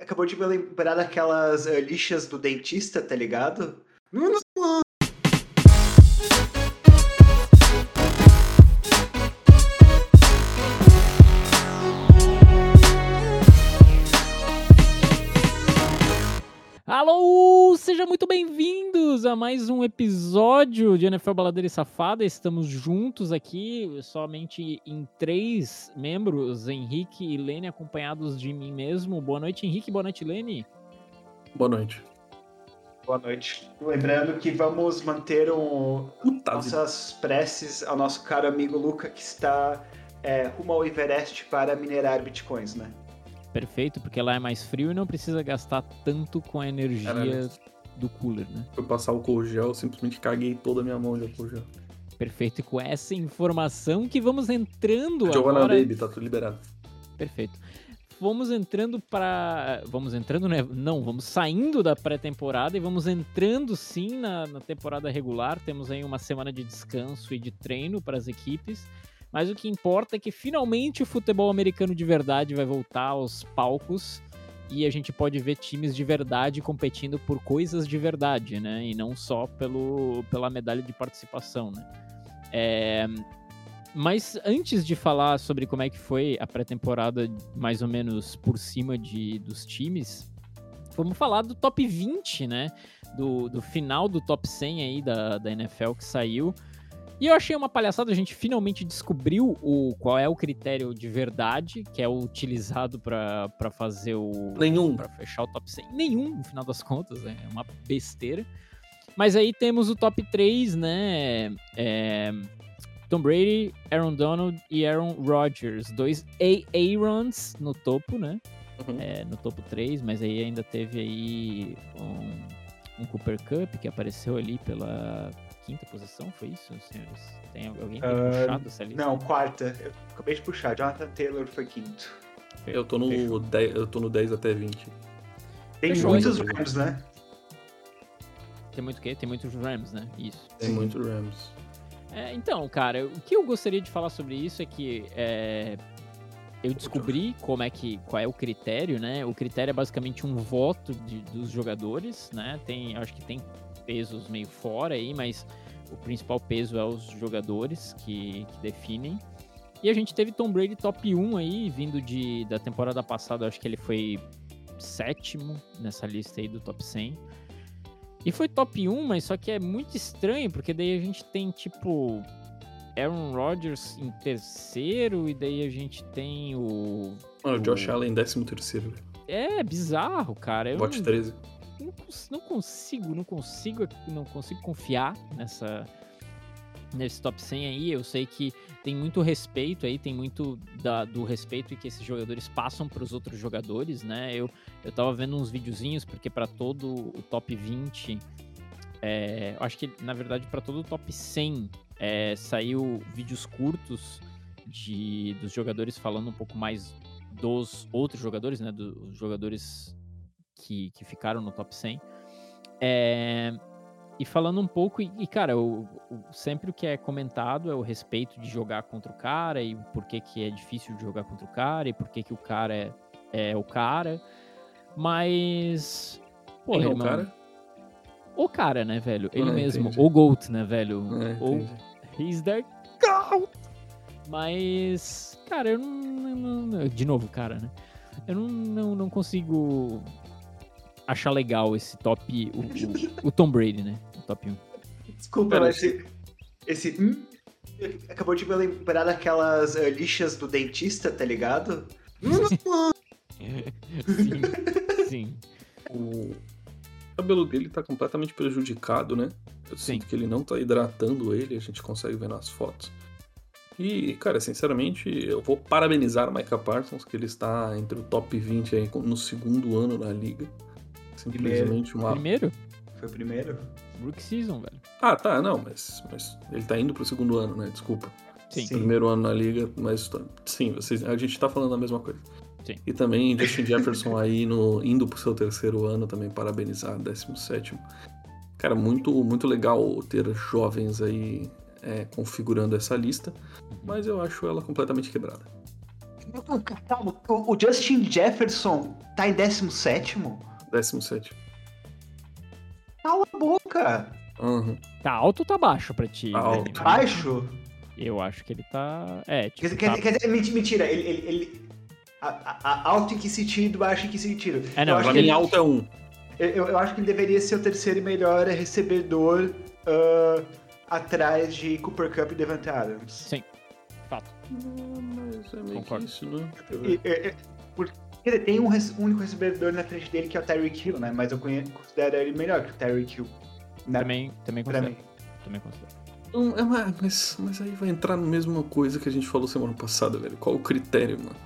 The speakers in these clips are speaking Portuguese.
Acabou de me lembrar daquelas uh, lixas do dentista, tá ligado? Alô, a mais um episódio de NFL Baladeira e Safada. Estamos juntos aqui, somente em três membros, Henrique e Lene, acompanhados de mim mesmo. Boa noite, Henrique. Boa noite, Lene. Boa noite. Boa noite. Lembrando que vamos manter um, Puta nossas preces ao nosso caro amigo Luca, que está é, rumo ao Everest para minerar bitcoins, né? Perfeito, porque lá é mais frio e não precisa gastar tanto com a energia Caralho. Do cooler, né? Fui passar o gel, simplesmente caguei toda a minha mão de álcool gel. Perfeito, e com essa informação que vamos entrando Giovanna agora... Baby, tá tudo liberado. Perfeito. Vamos entrando para. Vamos entrando, né? Não, vamos saindo da pré-temporada e vamos entrando sim na, na temporada regular. Temos aí uma semana de descanso e de treino para as equipes. Mas o que importa é que finalmente o futebol americano de verdade vai voltar aos palcos e a gente pode ver times de verdade competindo por coisas de verdade, né? E não só pelo, pela medalha de participação, né? É, mas antes de falar sobre como é que foi a pré-temporada, mais ou menos por cima de, dos times, vamos falar do top 20, né? Do, do final do top 100 aí da, da NFL que saiu. E eu achei uma palhaçada, a gente finalmente descobriu o, qual é o critério de verdade que é utilizado para fazer o. Nenhum. Para fechar o top 100. Nenhum, no final das contas, é uma besteira. Mas aí temos o top 3, né? É, Tom Brady, Aaron Donald e Aaron Rodgers. Dois Aarons no topo, né? Uhum. É, no topo 3, mas aí ainda teve aí um, um Cooper Cup que apareceu ali pela quinta posição, foi isso, senhores? Tem alguém tem Ah, puxado essa lista? Não, quarta. Eu acabei de puxar. Jonathan Taylor foi quinto. Eu tô no Fechou. 10, eu tô no 10 até 20. Tem Fechou, muitos hein? Rams, né? Tem muito o quê? Tem muitos Rams, né? Isso. Tem Sim. muito Rams. É, então, cara, o que eu gostaria de falar sobre isso é que é, eu descobri como é que qual é o critério, né? O critério é basicamente um voto de- dos jogadores, né? Tem, acho que tem pesos meio fora aí, mas o principal peso é os jogadores que, que definem. E a gente teve Tom Brady top 1 aí, vindo de, da temporada passada, acho que ele foi sétimo nessa lista aí do top 100. E foi top 1, mas só que é muito estranho, porque daí a gente tem, tipo, Aaron Rodgers em terceiro, e daí a gente tem o. Mano, o Josh Allen 13 terceiro. É bizarro, cara. Eu Bot não, 13. Não, não consigo, não consigo, não consigo confiar nessa nesse top 100 aí. Eu sei que tem muito respeito aí, tem muito da- do respeito que esses jogadores passam para os outros jogadores, né? Eu, eu tava vendo uns videozinhos, porque para todo o top 20, é, acho que na verdade para todo o top 100 é, saiu vídeos curtos de, dos jogadores falando um pouco mais dos outros jogadores, né? Dos jogadores que, que ficaram no top 100. É, e falando um pouco, e, e, cara, o, o- sempre o que é comentado é o respeito de jogar contra o cara e por que, que é difícil de jogar contra o cara e por que, que o cara é, é o cara. Mas. Pô, Quem é o cara? o cara, né, velho? Ele Ah, mesmo. entendi. O Goat, né, velho? Ou entendi. He's the GOAT! Mas, cara, eu não, não- não- De novo, cara, né? Eu não, não, não consigo achar legal esse top. O, o- o Tom Brady, né? O top 1. Desculpa, Pera, mas esse. esse hum, acabou de me lembrar daquelas uh, lixas do dentista, tá ligado? Sim. Sim. O cabelo dele tá completamente prejudicado, né? Eu Sim. sinto que ele não tá hidratando ele, a gente consegue ver nas fotos. E, cara, sinceramente, eu vou parabenizar o Micah Parsons, que ele está entre o top 20 aí no segundo ano na liga. Simplesmente uma. Primeiro, Foi o primeiro? Rookie Season, velho. Ah, tá, não, mas, mas ele tá indo pro segundo ano, né? Desculpa. Sim. Sim. Primeiro ano na liga, mas sim, vocês, a gente tá falando a mesma coisa. Sim. E também Justin Jefferson aí no, indo pro seu terceiro ano, também parabenizar, 17. Cara, muito, muito legal ter jovens aí é, configurando essa lista, mas eu acho ela completamente quebrada. Calma, o Justin Jefferson tá em 17? 17. Cala a boca! Uhum. Tá alto ou tá baixo pra ti? Tá alto. Vini? Baixo? Eu acho que ele tá. É, Quer tipo. dizer, tá- quer, quer dizer, menti- mentira, ele. ele, ele- a- a- a- alto em que sentido, baixo em que sentido? É, não, eu, acho Pra que mim, ele, alto é um. eu, eu acho que ele deveria ser o terceiro e melhor recebedor ah, atrás de Cooper Cup e Devante Adams. Sim. Fato. mas é meio Concordo. que isso, né? E- e- e- porque quer dizer, tem um, um único recebedor na frente dele que é o Tyreek Hill, né? Mas eu considero ele melhor que o Tyreek Hill. né? Também, também considero. mim. Também considero. Não, é, mas, mas, aí vai entrar na mesma coisa que a gente falou semana passada, velho. Qual o critério, mano?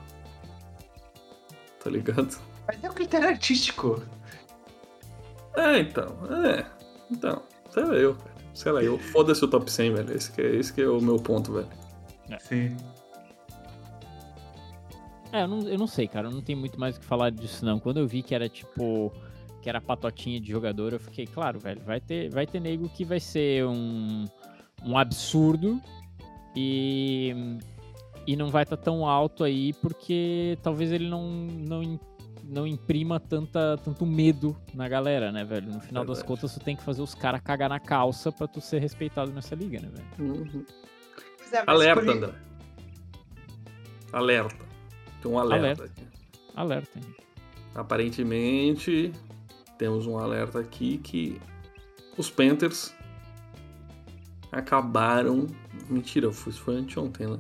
Tá ligado? Mas é um critério artístico. É, então. É. Então. Sei lá, eu, cara. Sei lá, eu. Foda-se o top 100, velho. Esse que, é, esse que é o meu ponto, velho. Sim. É, eu não, eu não sei, cara. Eu não tenho muito mais o que falar disso, não. Quando eu vi que era tipo. Que era patotinha de jogador, eu fiquei, claro, velho, vai ter, vai ter nego que vai ser um, um absurdo e, e não vai estar tão alto aí porque talvez ele não, não, im- não imprima tanta, tanto medo na galera, né, velho? No final das contas, tu tem que fazer os caras cagar na calça pra tu ser respeitado nessa liga, né, velho? Uhum. Alerta, André. Alerta. Tem um alerta, Alerta. aqui. Alerta, hein? Aparentemente, temos um alerta aqui que os Panthers acabaram. Mentira, foi- isso foi anteontem, né?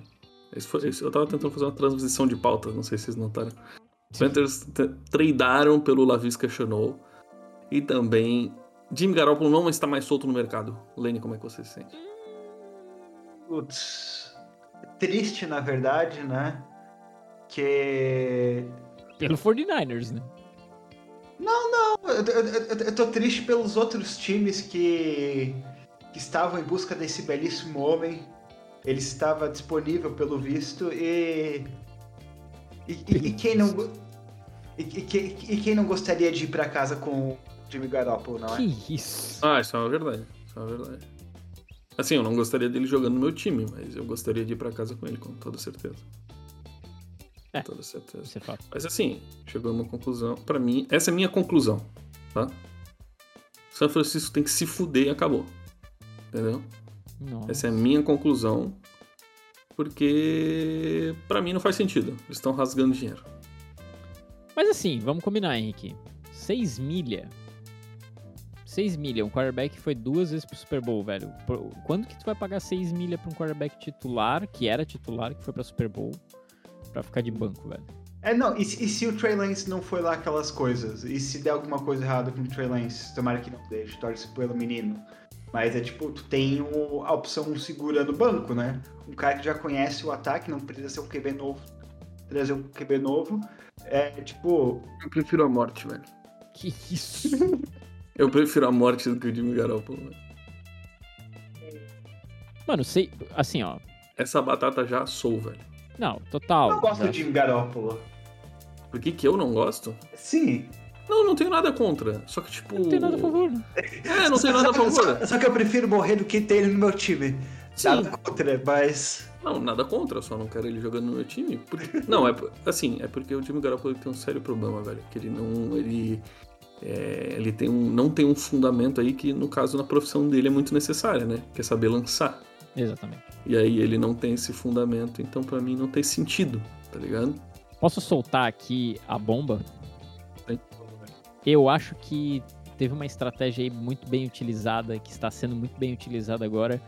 Esse foi- esse- eu tava tentando fazer uma transição de pauta, não sei se vocês notaram. Os Panthers t- tradearam pelo Lavisca Chanel e também Jimmy Garoppolo não está mais solto no mercado. Lene, como é que você se sente? Putz, triste, na verdade, né? Que. Pelo 49ers, né? Não, eu, eu- eu- eu tô triste pelos outros times que, que estavam em busca desse belíssimo homem. Ele estava disponível, pelo visto, e. E, e- e quem não. E, e que- e quem não gostaria de ir pra casa com o Jimmy Garoppolo, não é? Que isso? Ah, isso é uma verdade. Isso é uma verdade. Assim, eu não gostaria dele jogando no meu time, mas eu gostaria de ir pra casa com ele, com toda certeza. É. Toda certeza. Isso é fato. Mas assim, chegou a uma conclusão. Pra mim, essa é a minha conclusão, tá? São Francisco tem que se fuder e acabou. Entendeu? Nossa. Essa é a minha conclusão. Porque pra mim não faz sentido. Eles estão rasgando dinheiro. Mas assim, vamos combinar, Henrique. 6 milha. 6 milha. Um quarterback foi duas vezes pro Super Bowl, velho. Quando que tu vai pagar 6 milha pra um quarterback titular, que era titular, que foi pra Super Bowl, pra ficar de banco, velho? É, não, e, se- e se o Trey Lance não foi lá aquelas coisas? E se der alguma coisa errada com o Trey Lance? Tomara que não deixe, torce pelo menino. Mas é tipo, tu tem o- a opção segura no banco, né? Um cara que já conhece o ataque, não precisa ser um QB novo, trazer um QB novo. É tipo, Eu prefiro a morte, velho. Que isso? Eu prefiro a morte do que o Jimmy Garoppolo, velho. Mano, sei. Assim, ó. Essa batata já assou, velho. Não, total. eu não gosto de Jimmy Garoppolo. Por que, que eu não gosto? Sim. Não, não tenho nada contra. Só que, tipo. Não tem nada a favor, né? É, não tenho nada a favor. Só, só que eu prefiro morrer do que ter ele no meu time. Sim. Nada contra, mas. Não, nada contra, só não quero ele jogando no meu time. Porque- Não, é assim, é porque o Jimmy Garoppolo tem um sério problema, velho. Que ele não. Ele. é, ele tem um, não tem um fundamento aí que, no caso, na profissão dele é muito necessária, né? Que é saber lançar. Exatamente. E aí ele não tem esse fundamento, então pra mim não tem sentido, tá ligado? Posso soltar aqui a bomba? Sim. Eu acho que teve uma estratégia aí muito bem utilizada, que está sendo muito bem utilizada agora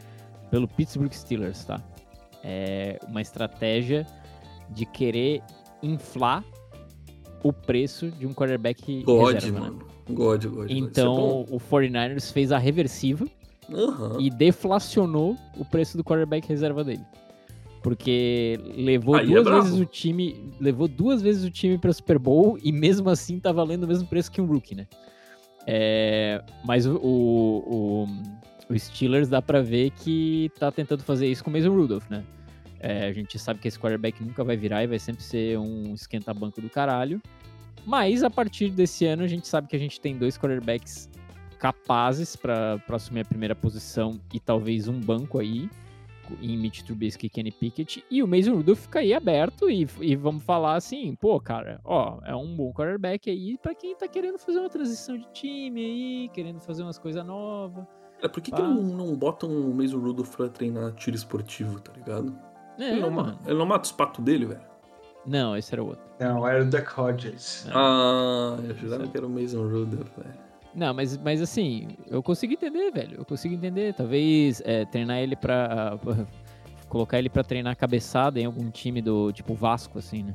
pelo Pittsburgh Steelers, tá? É uma estratégia de querer inflar o preço de um quarterback God, reserva, né? mano. God, God. God. Então o 49ers fez a reversiva Aham. e deflacionou o preço do quarterback reserva dele. Porque levou Aí é duas brabo. vezes o time, levou duas vezes o time para Super Bowl e mesmo assim tá valendo o mesmo preço que um rookie, né? É, mas o, o, o- Steelers dá pra ver que tá tentando fazer isso com o Mason Rudolph, né? É, a gente sabe que esse quarterback nunca vai virar e vai sempre ser um esquenta-banco do caralho. Mas a partir desse ano a gente sabe que a gente tem dois quarterbacks capazes para assumir a primeira posição e talvez um banco aí, em Mitch Trubisky e Kenny Pickett, e o Mason Rudolph fica aí aberto e, e vamos falar assim, pô, cara, ó, é um bom quarterback aí para quem tá querendo fazer uma transição de time aí, querendo fazer umas coisas novas. É, por que, que não, não botam o Mason Rudolph pra treinar tiro esportivo, tá ligado? É, ele, não, mano. ele não mata os patos dele, velho? Não, esse era o outro. Não, era o Duck Hodges. Ah, eu jurava que era o Mason Rudolph, velho. Não, mas, mas assim, eu consigo entender, velho. Eu consigo entender. Talvez é, treinar ele pra. colocar ele pra treinar cabeçada em algum time do tipo Vasco, assim, né?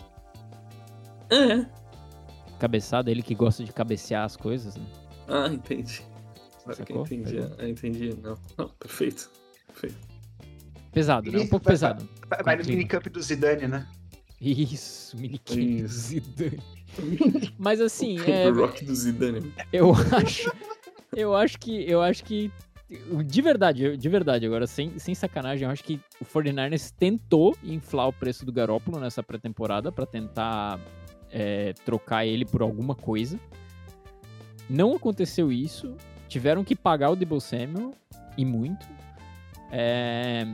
É. Cabeçada, ele que gosta de cabecear as coisas, né? Ah, entendi. Agora que eu entendi. Ah, entendi. Não, não, perfeito. Perfeito. Pesado, né? Um pouco vai- pesado. Vai, vai no minicamp do Zidane, né? Isso, minicamp Isso. Zidane. Mas assim, é, o Rock do Zidane. eu acho, eu acho que, eu acho que, de verdade, de verdade, agora sem, sem sacanagem, eu acho que o 49ers tentou inflar o preço do Garópolo nessa pré-temporada pra tentar é, trocar ele por alguma coisa. Não aconteceu isso. Tiveram que pagar o Debo Samuel e muito. É,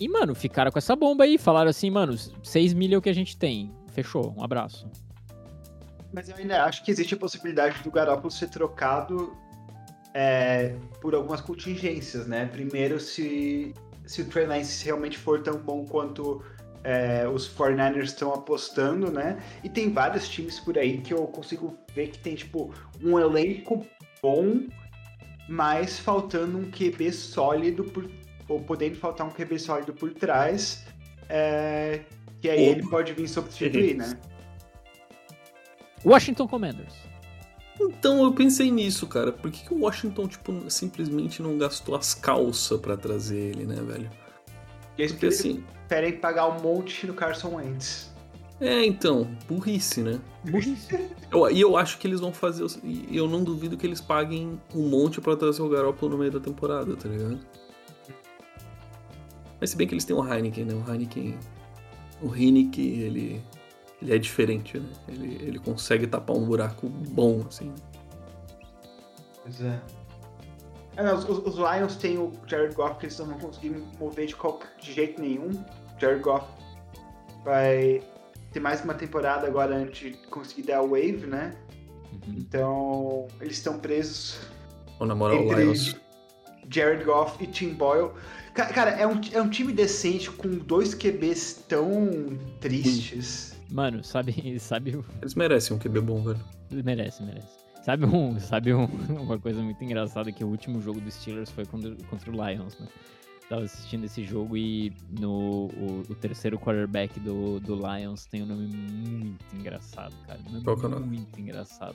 E, mano, ficaram com essa bomba aí. Falaram assim, mano, 6 milhões é o que a gente tem. Fechou, um abraço. Mas eu ainda acho que existe a possibilidade do Garoppolo ser trocado é, por algumas contingências, né? Primeiro, se, se o Trey Lance realmente for tão bom quanto é, os 49ers estão apostando, né? E tem vários times por aí que eu consigo ver que tem, tipo, um elenco bom, mas faltando um QB sólido, por, ou podendo faltar um QB sólido por trás, é, que aí Opa. ele pode vir substituir, né? Washington Commanders. Então eu pensei nisso, cara. Por que, que o Washington, tipo, simplesmente não gastou as calças pra trazer ele, né, velho? E eles Porque assim. preferem pagar um monte no Carson Wentz. É, então, burrice, né? Burrice. Eu- e eu acho que eles vão fazer. E eu não duvido que eles paguem um monte pra trazer o Garoppolo no meio da temporada, tá ligado? Mas se bem que eles têm o Heineken, né? O Heineken. O Heineken, ele. Ele é diferente, né? Ele, ele consegue tapar um buraco bom, assim. Pois é. É, não, os, os Lions têm o Jared Goff que eles não vão conseguir mover de, qualquer, de jeito nenhum. Jared Goff vai ter mais uma temporada agora antes de conseguir dar a wave, né? Uhum. Então eles estão presos Ou na moral, o Lions. Jared Goff e Tim Boyle. Ca- Cara, é um, é um time decente com dois QBs tão tristes. Mano, sabe, sabe, Eles merecem um QB bom, velho. merece, merece. Sabe um, sabe um- uma coisa muito engraçada que o último jogo dos Steelers foi contra, contra o Lions, né? Tava assistindo esse jogo e no o, o terceiro quarterback do, do Lions tem um nome muito engraçado, cara. Um nome Qual que é o nome? Muito engraçado.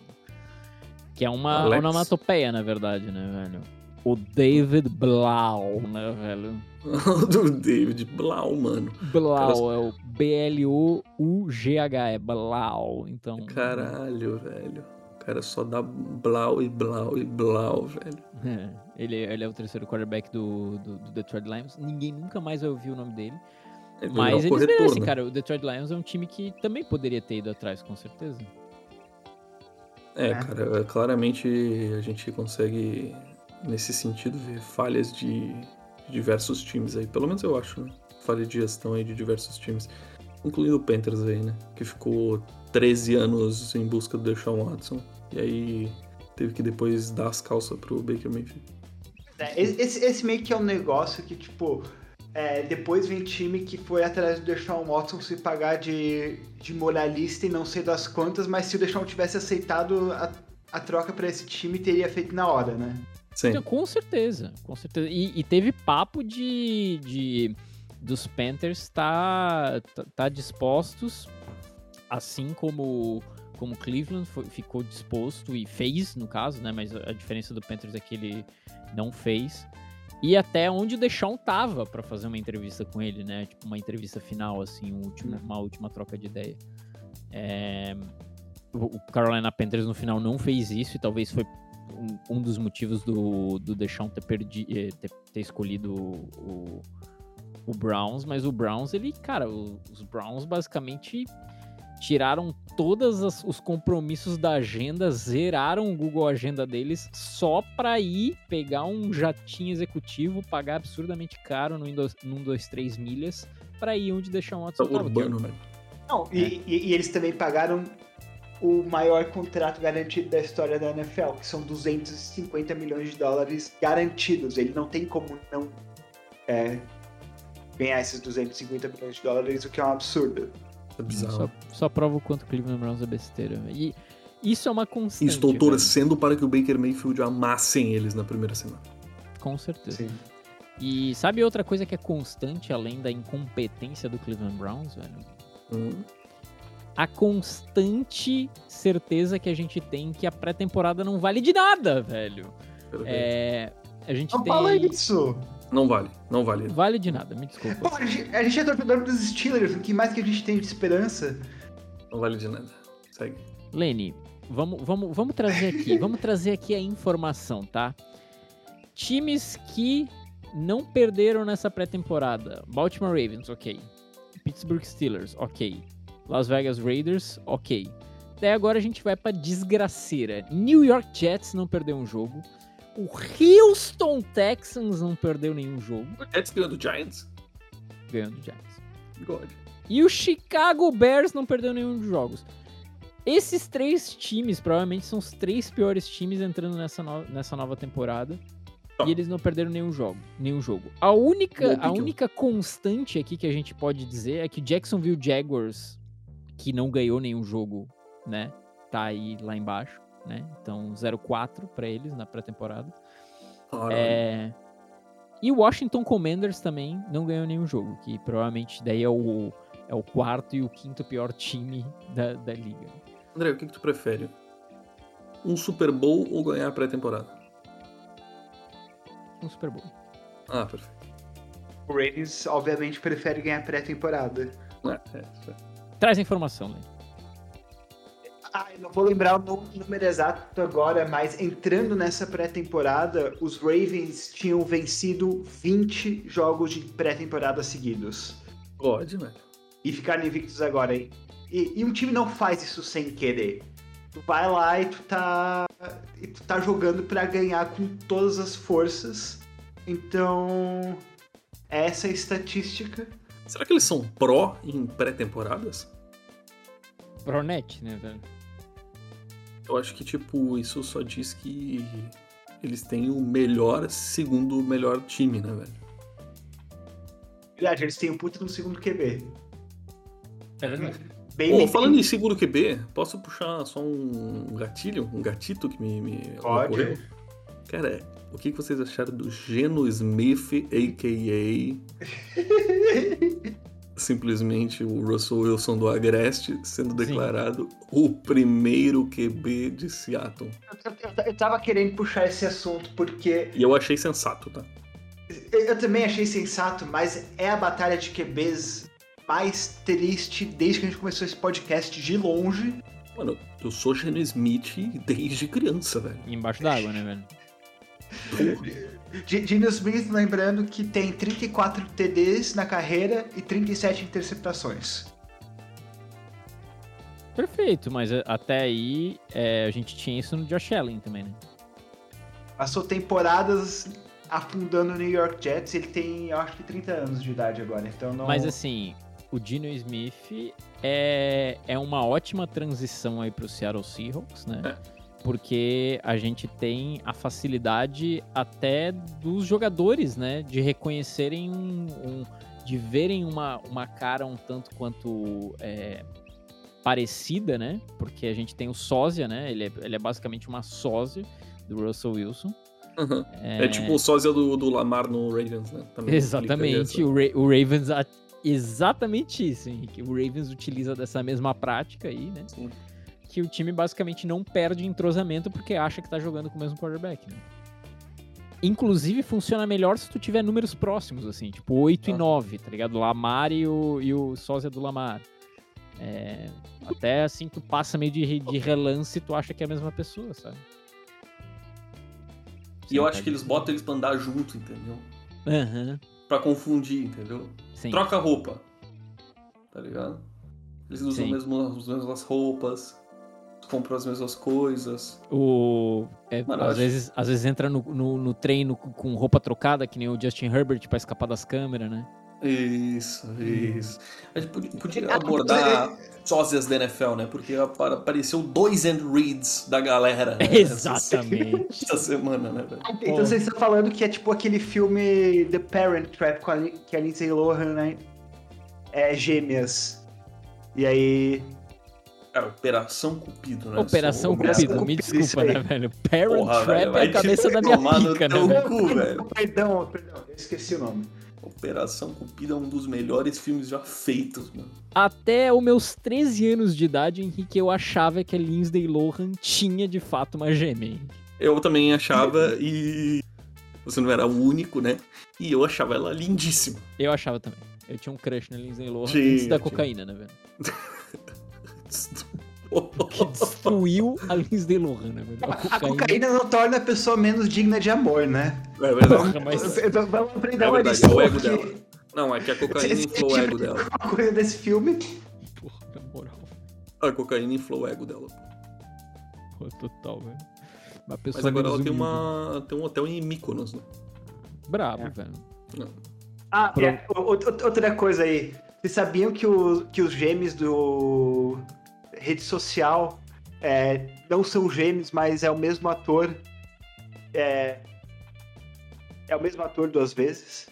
Que é uma Alex? onomatopeia, na verdade, né, velho? O David Blau, né, velho? do David Blau, mano. Blau, é o B-L-O-U-G-H, é Blau. Então. Caralho, velho. O cara só dá Blau e Blau e Blau, velho. É, ele, ele é o terceiro quarterback do, do, do Detroit Lions. Ninguém nunca mais vai ouvir o nome dele. Ele Mas é o eles corretor, merecem, né? cara. O Detroit Lions é um time que também poderia ter ido atrás, com certeza. É, É. cara, claramente a gente consegue, nesse sentido, ver falhas de diversos times aí. Pelo menos eu acho, né? Falha de gestão aí de diversos times. Incluindo o Panthers aí, né? Que ficou 13 anos em busca do Deshaun Watson. E aí teve que depois dar as calças pro Baker Mayfield. É, esse, esse- meio que é um negócio que, tipo, é, depois vem time que foi atrás do Deshaun Watson se pagar de, de moralista e não sei das quantas, mas se o Deshaun tivesse aceitado a, a troca pra esse time, teria feito na hora, né? Sim. Então, com certeza, com certeza. E, e teve papo de, de dos Panthers tá, tá, tá dispostos, assim como como Cleveland foi- ficou disposto e fez, no caso, né? Mas a diferença do Panthers é que ele não fez. E até onde o Deshaun tava pra fazer uma entrevista com ele, né? Tipo, uma entrevista final, assim, um último- uma última troca de ideia. É, o Carolina Panthers no final não fez isso e talvez foi um, um dos motivos do, do Deshaun ter, perdi, eh, ter, ter escolhido o, o, o Browns, mas o Browns, ele, cara, o- os Browns basicamente tiraram todos os compromissos da agenda, zeraram o Google Agenda deles só para ir pegar um jatinho executivo, pagar absurdamente caro no 123 milhas para ir onde deixar um. Urbano, né? Não, é. e, e, eles também pagaram o maior contrato garantido da história da NFL, que são 250 milhões de dólares garantidos. Ele não tem como não é, ganhar esses 250 milhões de dólares, o que é um absurdo. É bizarro. Só, só prova o quanto o Cleveland Browns é besteira. E isso é uma constante. Estou torcendo velho. para que o Baker Mayfield amassem eles na primeira semana. Com certeza. Sim. E sabe outra coisa que é constante além da incompetência do Cleveland Browns, velho? Hum. A constante certeza que a gente tem que a pré-temporada não vale de nada, velho. É, a gente não tem... fala isso! Não vale, não vale. Vale de nada, me desculpa. Pô, a, gente, a gente é torcedor dos Steelers, o que mais que a gente tem de esperança? Não vale de nada. Segue. Lenny, vamos, vamos, vamos trazer aqui, vamos trazer aqui a informação, tá? Times que não perderam nessa pré-temporada. Baltimore Ravens, ok. Pittsburgh Steelers, ok. Las Vegas Raiders, ok. Até agora a gente vai pra desgraceira. New York Jets não perdeu um jogo. O Houston Texans não perdeu nenhum jogo. O Jets ganhou do Giants? Ganhou do Giants. God. E o Chicago Bears não perdeu nenhum dos jogos. Esses três times provavelmente são os três piores times entrando nessa, no nessa nova temporada. E eles não perderam nenhum jogo, nenhum jogo. A única, a única constante aqui que a gente pode dizer é que Jacksonville Jaguars, que não ganhou nenhum jogo, né, tá aí lá embaixo, né? Então 0-4 para eles na pré-temporada. É... E o Washington Commanders também não ganhou nenhum jogo, que provavelmente daí é o, é o quarto e o quinto pior time da, da liga. André, o que, que tu prefere? Um Super Bowl ou ganhar a pré-temporada? um Super Bowl. Ah, perfeito. O Ravens, obviamente, prefere ganhar pré-temporada. É, é, é. Traz a informação, né? Ah, eu não vou lembrar o número exato agora, mas entrando nessa pré-temporada, os Ravens tinham vencido 20 jogos de pré-temporada seguidos. Pode, velho. E ficaram invictos agora. E, e um time não faz isso sem querer. Tu vai lá e tu tá e tu tá jogando para ganhar com todas as forças. Então, essa é a estatística. Será que eles são pró em pré-temporadas? Pronet, né, velho? Eu acho que, tipo, isso só diz que eles têm o melhor, segundo melhor time, né, velho? Verdade, eles têm o puta no segundo QB. É verdade. Bem Pô, falando em seguro QB, posso puxar só um gatilho, um gatito que me, me Pode. ocorreu? Cara, o que vocês acharam do Geno Smith, a.k.a. simplesmente o Russell Wilson do Agreste, sendo declarado Sim. o primeiro QB de Seattle? Eu, eu, eu tava querendo puxar esse assunto porque... E eu achei sensato, tá? Eu, eu também achei sensato, mas é a batalha de QBs mais triste desde que a gente começou esse podcast de longe. Mano, eu sou Geno Smith desde criança, velho. embaixo d'água, né, velho? Geno Smith, lembrando que tem 34 TDs na carreira e 37 interceptações. Perfeito, mas até aí é, a gente tinha isso no Josh Allen também, né? Passou temporadas afundando o New York Jets, ele tem, eu acho que 30 anos de idade agora, então não... Mas assim, o Dino Smith é, é uma ótima transição aí para o Seattle Seahawks, né? É. Porque a gente tem a facilidade até dos jogadores, né? De reconhecerem um, um de verem uma, uma cara um tanto quanto é, parecida, né? Porque a gente tem o sósia, né? Ele é, ele é basicamente uma sósia do Russell Wilson. Uhum. É... é... tipo o sósia do, do Lamar no Ravens, né? Também Exatamente. O, Ra o Ravens exatamente isso, Henrique. O Ravens utiliza dessa mesma prática aí, né? Sim. Que o time basicamente não perde entrosamento porque acha que tá jogando com o mesmo quarterback, né? Inclusive, funciona melhor se tu tiver números próximos, assim, tipo 8 ah. e 9, tá ligado? Lamar e o, e o sósia do Lamar. É, até assim, tu passa meio de, de relance e tu acha que é a mesma pessoa, sabe? E eu acho que eles botam eles pra andar junto, entendeu? Uhum. Pra confundir, entendeu? Sim. Troca roupa. Tá ligado? Eles usam Sim. mesmo, as mesmas roupas, compram as mesmas coisas. O. é, Mano, às, acho- vezes, às vezes entra no, no, no treino com- roupa trocada, que nem o Justin Herbert pra escapar das câmeras, né? Isso, isso. A gente podia, podia Ah, abordar sósias da NFL, né? Porque apa- apareceu dois End Reads da galera. né? Exatamente. Essa semana, né, velho? Então vocês estão falando que é tipo aquele filme The Parent Trap com a, que a Lindsay Lohan, né? É gêmeas. E aí. É, Operação Cupido, né? Operação Sou- Operação Cupido, me Cupido, desculpa, né, velho? Parent Porra, Trap velho, é a cabeça da minha pica, né, velho? cu, velho. Perdão, perdão, eu esqueci o nome. Operação Cupido é um dos melhores filmes já feitos, mano. Até os meus 13 anos de idade, Henrique, eu achava que a Lindsay Lohan tinha de fato uma gêmea. Eu também achava e. Você não era o único, né? E eu achava ela lindíssima. Eu achava também. Eu tinha um crush na Lindsay Lohan Tinha, antes da tinha. cocaína, né, velho? Que destruiu a Lindsay Lohan, né, velho? A cocaína não torna a pessoa menos digna de amor, né? É verdade. Porra, mas- Então, Vamos aprender É uma verdade, lição é o ego aqui. dela. Não, é que a cocaína inflou o tipo ego de dela. coisa desse filme. Porra, na moral. A cocaína inflou o ego dela. Porra, total, velho. Mas agora ela tem, uma, tem um hotel em Mykonos, né? Brabo, É. velho. Não. Ah, é, outra coisa aí. Vocês sabiam que, o- que os gêmeos do rede social é, não são gêmeos, mas é o mesmo ator. É, é o mesmo ator duas vezes.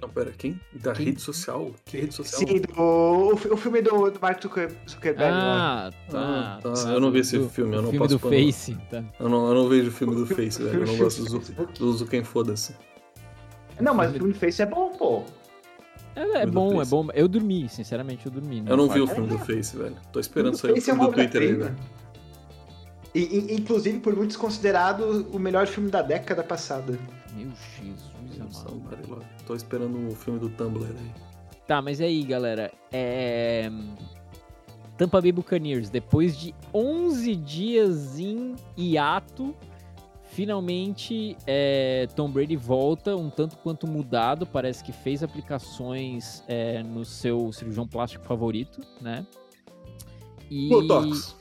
Não, pera, quem? Da Quem? rede social? Que rede social? Sim, do, o, o filme do, do Mark Zucker- Zuckerberg. lá. Ah, tá. Ah, tá. Eu não vi esse Do- filme, eu não filme posso do Face, tá? Eu não, eu não vejo o filme do Face, velho. Eu não gosto do, do quem foda-se. Não, mas o filme do Face é bom, pô. É, é bom, é bom. Eu dormi, sinceramente, eu dormi. Eu não vi o filme do Face, velho. Tô esperando O sair o Face é filme do Twitter aí, velho. E, e- inclusive, por muitos considerado o melhor filme da década passada. Meu Jesus amado. Mariló. Tô esperando o filme do Tumblr aí. Tá, mas e aí, galera? É... Tampa Bay Buccaneers, depois de 11 dias em hiato, finalmente é, Tom Brady volta um tanto quanto mudado. Parece que fez aplicações é, no seu cirurgião plástico favorito, né? E... Botox.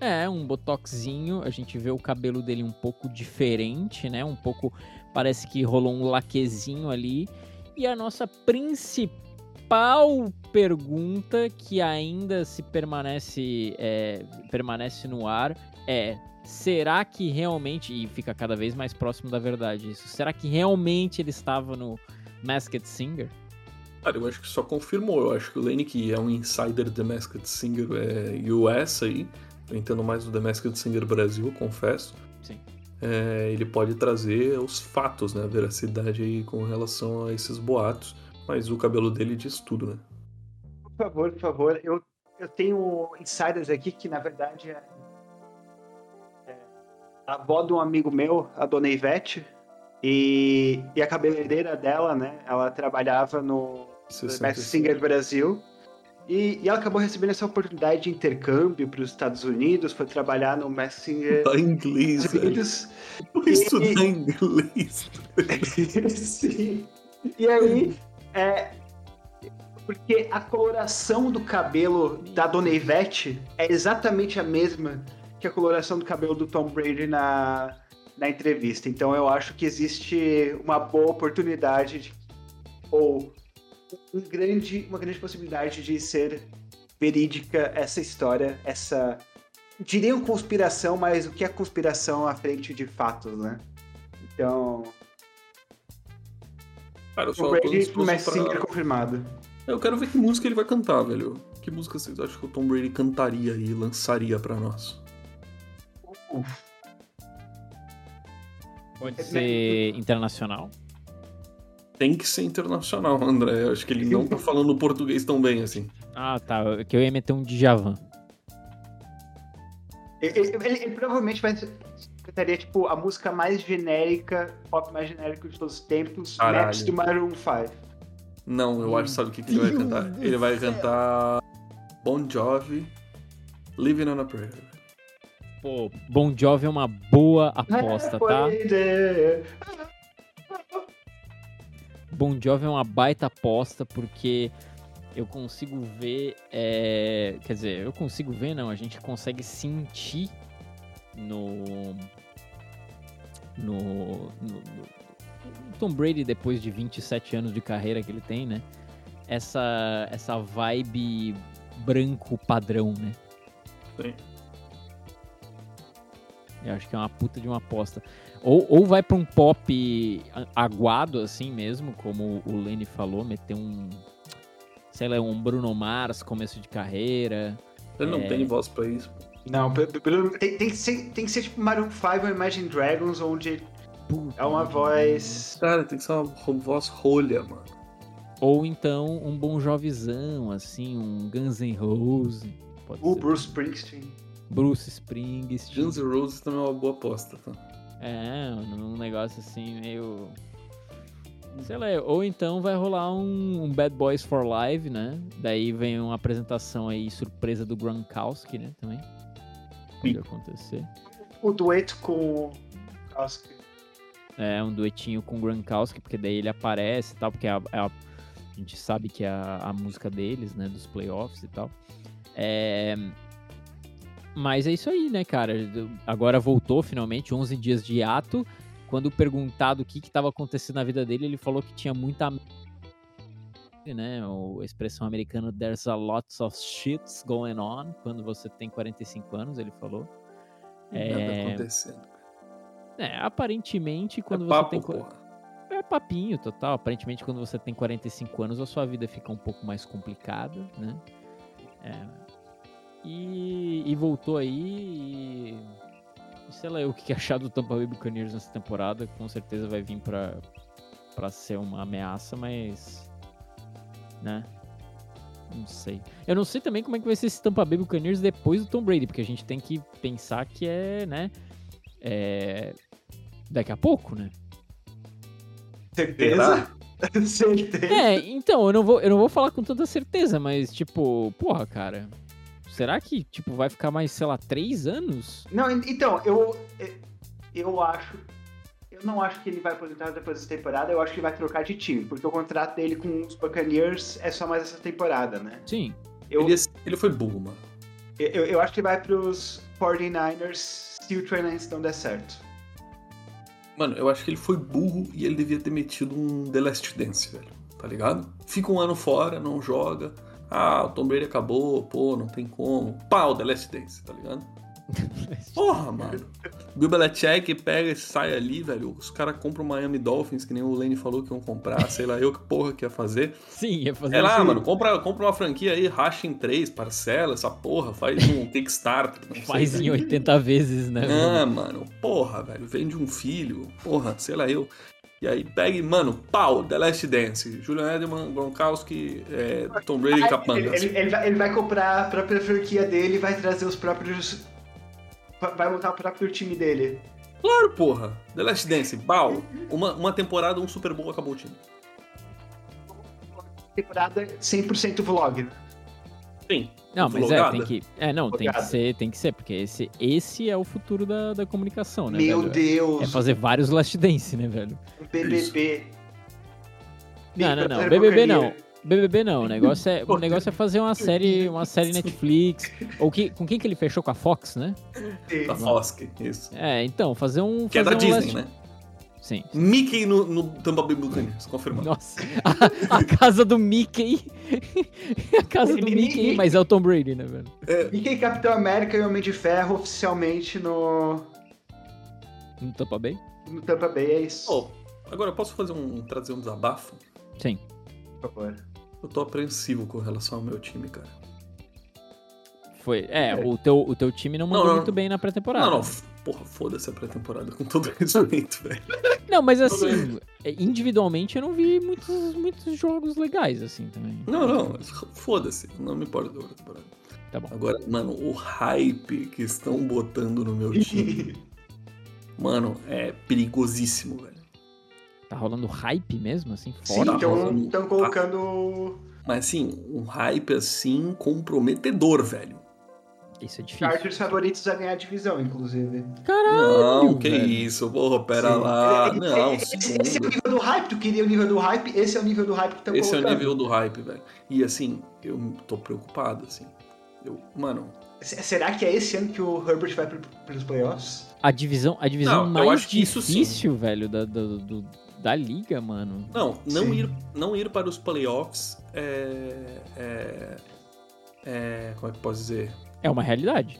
É, um botoxinho. A gente vê o cabelo dele um pouco diferente, né? Um pouco. Parece que rolou um laquezinho ali. E a nossa principal pergunta, que ainda se permanece, é, permanece no ar, é: será que realmente. E fica cada vez mais próximo da verdade isso. Será que realmente ele estava no Masked Singer? Cara, eu acho que só confirmou. Eu acho que o Lane, que é um insider The Masked Singer é, US aí, eu entendo mais do The Masked Singer Brasil, eu confesso. Sim. É, ele pode trazer os fatos, né? A veracidade aí com relação a esses boatos. Mas o cabelo dele diz tudo, né? Por favor, por favor. Eu, eu tenho insiders aqui que, na verdade, é, avó de um amigo meu, a dona Ivete, e, e a cabeleireira dela, né? Ela trabalhava no Max Singer Brasil. E, e ela acabou recebendo essa oportunidade de intercâmbio para os Estados Unidos, foi trabalhar no Max Singer Tá em inglês. Unidos. Vou estudar inglês. Sim. E aí, é. Porque a coloração do cabelo da Dona Ivete é exatamente a mesma que a coloração do cabelo do Tom Brady na, na entrevista. Então eu acho que existe uma boa oportunidade de- ou um grande, uma grande possibilidade de ser verídica essa história, essa. Diriam conspiração, mas o que é conspiração à frente de fatos, né? Então, Cara, eu o só Brady Mass pra- Singer confirmado. Eu quero ver que música ele vai cantar, velho. Que música vocês acham que o Tom Brady cantaria e lançaria pra nós? Pode ser internacional? Tem que ser internacional, André. Eu acho que ele não tá falando português tão bem assim. Ah, tá. Que eu ia meter um Djavan. Ele, ele- ele provavelmente vai ser- cantaria, tipo, a música mais genérica, pop mais genérico de todos os tempos, Caralho. Max do Maroon 5. Não, eu acho, sabe o que, que ele vai cantar? Ele vai cantar Bon Jovi, Living on a Prayer. Pô, Bon Jovi é uma boa aposta, tá? Bon Jovi é uma baita aposta, porque eu consigo ver. é, quer dizer, eu consigo ver, não, a gente consegue sentir no. No. no- no- no Tom Brady, depois de 27 anos de carreira que ele tem, né? Essa, essa vibe branco padrão, né? Sim. Eu acho que é uma puta de uma aposta. Ou, ou vai pra um pop aguado, assim mesmo, como o Lenny falou, meter um. Sei lá, um Bruno Mars, começo de carreira. Ele não É. tem voz pra isso. Não, tem, tem que ser, tem que ser tipo Maroon 5 ou Imagine Dragons, onde Puta é uma voz. Cara, tem que ser uma voz rolha, mano. Ou então um bom jovizão, assim, um Guns N' Roses. O ser. Bruce Springsteen. Bruce Springsteen. Guns N' Roses também é uma boa aposta, tá? É, um negócio assim, meio. Sei lá, ou então vai rolar um, um Bad Boys for Live, né? Daí vem uma apresentação aí surpresa do Gronkowski, né? Também. Pode acontecer. O dueto com o Kowski. É, um duetinho com o Gronkowski, porque daí ele aparece e tal, porque é a, é a- a gente sabe que é a, a música deles, né, dos playoffs e tal. É, mas é isso aí, né, cara? Agora voltou finalmente, 11 dias de ato. Quando perguntado o que estava acontecendo na vida dele, ele falou que tinha muita né, a expressão americana there's a lot of shits going on quando você tem 45 anos, ele falou. Nada É, acontecendo. é, aparentemente quando é você papo, tem porra. é papinho total. Aparentemente, quando você tem 45 anos, a sua vida fica um pouco mais complicada, né? É. E, e voltou aí e... Sei lá, eu o que achar do Tampa Bay Buccaneers nessa temporada. Com certeza vai vir pra, pra ser uma ameaça, mas... Né? Não sei. Eu não sei também como é que vai ser esse Tampa Bay Buccaneers depois do Tom Brady, porque a gente tem que pensar que é, né? É... Daqui a pouco, né? Certeza? Certeza. É, então, eu não, vou, eu não vou falar com tanta certeza, mas, tipo, porra, cara. Será que, tipo, vai ficar mais, sei lá, três anos? Não, en- então, eu. Eu acho. Eu não acho que ele vai aposentar depois dessa temporada, eu acho que ele vai trocar de time, porque o contrato dele com os Buccaneers é só mais essa temporada, né? Sim. Eu, Ele, ele foi burro, mano. eu, eu acho que vai pros 49ers se o Trey Lance não der certo. Mano, eu acho que ele foi burro e ele devia ter metido um The Last Dance, velho. Tá ligado? Fica um ano fora, não joga. Ah, o Tom Brady acabou, pô, não tem como. Pau, The Last Dance, tá ligado? Porra, mano. Bill Belichick pega e sai ali, velho. Os caras compram o Miami Dolphins, que nem o Lane falou que iam comprar. Sei lá, eu que porra que ia fazer. Sim, ia fazer É lá, isso. mano, compra, compra uma franquia aí, racha em três, parcela essa porra, faz um Kickstarter. sei. Faz em 80 vezes, né? Ah, mano, porra, velho, vende um filho, porra, sei lá eu. E aí pega e, mano, pau, The Last Dance, Julian Edelman, Gronkowski, é, Tom Brady e Ele, Capangas. ele- ele vai, ele vai comprar a própria franquia dele e vai trazer os próprios. Vai montar o próprio time dele. Claro, porra, The Last Dance, pau, uma, uma temporada, um Super Bowl, acabou o time. Temporada 100% vlog. né? Sim. Não, mas é, tem que. É, não, tem que ser, tem que ser, porque esse, esse é o futuro da, da comunicação, né? Meu velho? Deus. É fazer vários Last Dance, né, velho? BBB. Não, não, não. BBB não. BBB não. O negócio é, o negócio é fazer uma série, uma série Netflix. Ou que, com quem que ele fechou com a Fox, né? Da Fosk, isso. É, então, fazer um. Que é da fazer um Disney, Last- né? Sim. Mickey no, no Tampa Bay Buccaneers, confirmado. Nossa, a, a casa do Mickey. a casa do Mickey, mas é o Tom Brady, né, velho? Mickey Capitão América e Homem de Ferro oficialmente no, No Tampa Bay? no Tampa Bay, é isso. Oh, agora eu posso fazer um, trazer um desabafo? Sim. Por favor. Eu tô apreensivo com relação ao meu time, cara. Foi. É, o teu, o teu time não mandou Não, não. muito bem na pré-temporada. Não, não, porra, foda-se a pré-temporada, com todo respeito, velho. Não, mas assim, é, individualmente eu não vi muitos, muitos jogos legais, assim, também. Não, não, foda-se, não me importa da temporada. Tá bom. Agora, mano, o hype que estão botando no meu time, mano, é perigosíssimo, velho. Tá rolando hype mesmo, assim, Sim, fora? então- estão estão colocando. Mas assim, um hype assim comprometedor, velho. Isso é difícil. Chargers favoritos a ganhar a divisão, inclusive. Caralho! Não, que velho. isso, porra, pera Sim. lá. Ele- Não, esse, esse é o nível do hype, tu queria o nível do hype, esse é o nível do hype que estão Esse é o colocando. nível do hype, velho. E assim, eu tô preocupado, assim. Eu, mano, Será que é esse ano que o Herbert vai pro, pros playoffs? A divisão, a divisão Não, eu mais acho que isso sim. difícil, velho, da, do- da liga, mano. não, não Sim. ir, não ir para os playoffs é, é, é. Como é que eu posso dizer? É uma realidade.